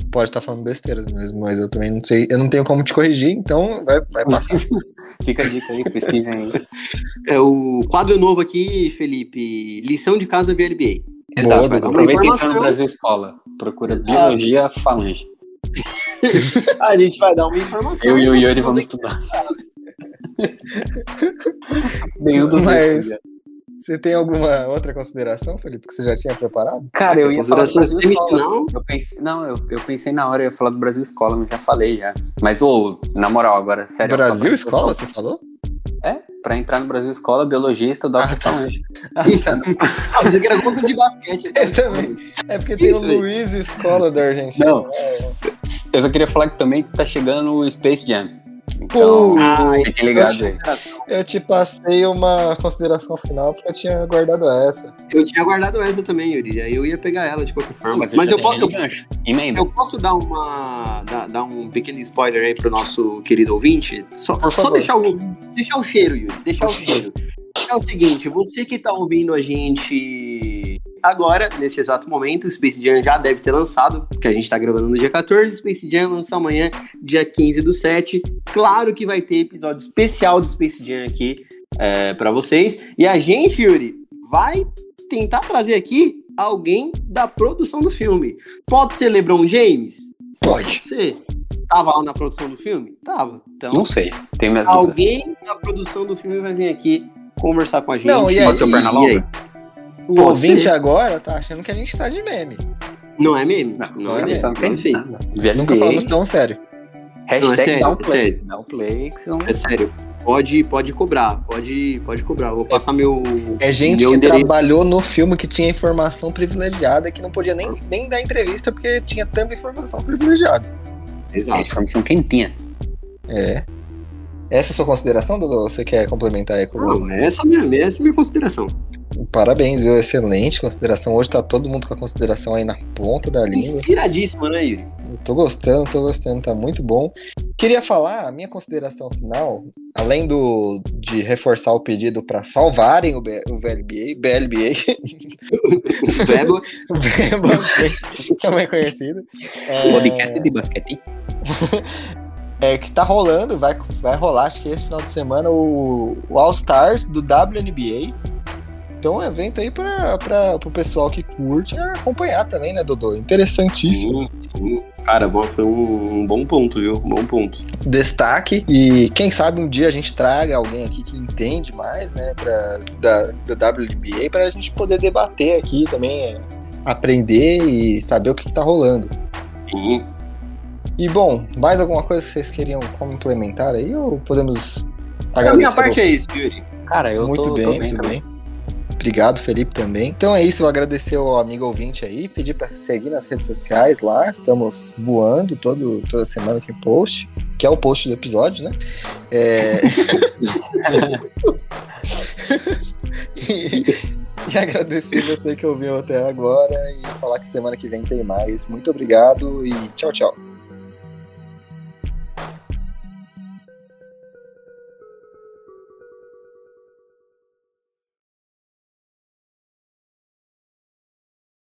Pode estar falando besteira mesmo, mas eu também não sei. Eu não tenho como te corrigir, então vai, vai passar. [laughs] Fica a dica aí, pesquisem aí. É o quadro novo aqui, Felipe. Lição de casa VLBA. Exato, aproveita e entra Informação. no Brasil Escola. Procura Biologia Falange. [laughs] A gente vai dar uma informação. Eu e o Yuri vamos estudar. Nenhum dos dois. Você tem alguma outra consideração, Felipe, que você já tinha preparado? Cara, eu ia falar do Brasil Escola. Eu pensei, não, eu, eu pensei na hora, eu ia falar do Brasil Escola, mas já falei já. Mas, ô, na moral, agora, sério. Brasil Escola, você falou? É, pra entrar no Brasil Escola, biologia, estudar Ah, o tá. Ah, tá. Ah, você quer contas de basquete. [laughs] Eu também. É porque tem Isso o aí. Luiz Escola da Argentina. Não. Eu só queria falar que também tá chegando o Space Jam. Então, Pô, fiquem ligados aí. eu te passei uma consideração final porque eu tinha guardado essa. Eu tinha guardado essa também, Yuri. Aí eu ia pegar ela de qualquer forma. Mas, Mas, eu, posso, eu, eu posso dar uma. Dar, dar um pequeno spoiler aí pro nosso querido ouvinte? Só, só deixar, o, deixar o cheiro, Yuri. Deixar o cheiro. É o seguinte, você que tá ouvindo a gente agora, nesse exato momento, o Space Jam já deve ter lançado, porque a gente tá gravando no dia 14, Space Jam lança amanhã, dia 15 do 7. Claro que vai ter episódio especial do Space Jam aqui é, para vocês. E a gente, Yuri, vai tentar trazer aqui alguém da produção do filme. Pode ser LeBron James? Pode. Pode ser. Tava lá na produção do filme? Tava. Então, Não sei. Tem minhas dúvidas. alguém da produção do filme vai vir aqui conversar com a gente. Não, e aí- Pode ser o E Pernalonga? O Pode ouvinte ser. agora tá achando que a gente tá de meme. Não é meme? Não, Não, é é meme. Tá, Não, enfim. Nunca falamos tão sério. Hashtag Não, é sério, dá um é play. sério. Dá um play que vão É sério. Pode, pode cobrar. Pode, pode cobrar. Eu Vou passar meu. É gente meu que endereço. trabalhou no filme que tinha informação privilegiada que não podia nem, nem dar entrevista porque tinha tanta informação privilegiada. É Exato. informação quentinha. É. Essa é a sua consideração, Dudu? Você quer complementar aí com o Não, essa, é a minha, essa é a minha consideração. Parabéns, viu? Excelente consideração. Hoje tá todo mundo com a consideração aí na ponta da língua. Inspiradíssima, né, Yuri? Eu tô gostando, tô gostando, tá muito bom. Queria falar, a minha consideração final, além do de reforçar o pedido para salvarem o, B, o VLBA, BLBA, Vebo. também conhecido. É, Podcast de basquete. [laughs] é que tá rolando, vai, vai rolar, acho que esse final de semana, o, o All Stars do WNBA. Então, é um evento aí para o pessoal que curte acompanhar também, né, Dodô? Interessantíssimo. Sim, sim. Cara, bom, foi um, um bom ponto, viu? Um bom ponto. Destaque. E quem sabe um dia a gente traga alguém aqui que entende mais, né, pra, da, da WNBA, para a gente poder debater aqui também, é, aprender e saber o que, que tá rolando. Sim. E bom, mais alguma coisa que vocês queriam complementar aí ou podemos A agradecer? minha parte é isso, Yuri. Cara, eu muito tô, bem, tô bem muito também. bem. Obrigado, Felipe, também. Então é isso, eu agradecer ao amigo ouvinte aí, pedir para seguir nas redes sociais lá, estamos voando todo, toda semana tem post, que é o post do episódio, né? É... [laughs] e, e agradecer você que ouviu até agora e falar que semana que vem tem mais. Muito obrigado e tchau, tchau.